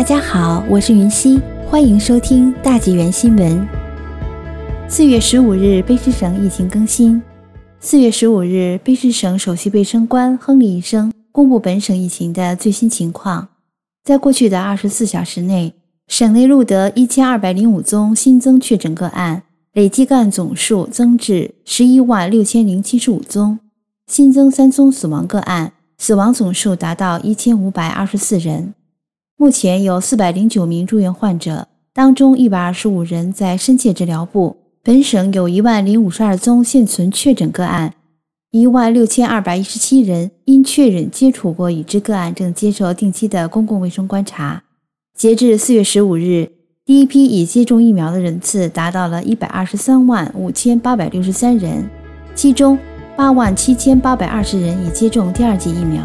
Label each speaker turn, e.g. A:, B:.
A: 大家好，我是云溪，欢迎收听大纪元新闻。四月十五日，卑诗省疫情更新。四月十五日，卑诗省首席卫生官亨利医生公布本省疫情的最新情况。在过去的二十四小时内，省内录得一千二百零五宗新增确诊个案，累计个案总数增至十一万六千零七十五宗，新增三宗死亡个案，死亡总数达到一千五百二十四人。目前有四百零九名住院患者，当中一百二十五人在深切治疗部。本省有一万零五十二宗现存确诊个案，一万六千二百一十七人因确认接触过已知个案，正接受定期的公共卫生观察。截至四月十五日，第一批已接种疫苗的人次达到了一百二十三万五千八百六十三人，其中八万七千八百二十人已接种第二剂疫苗。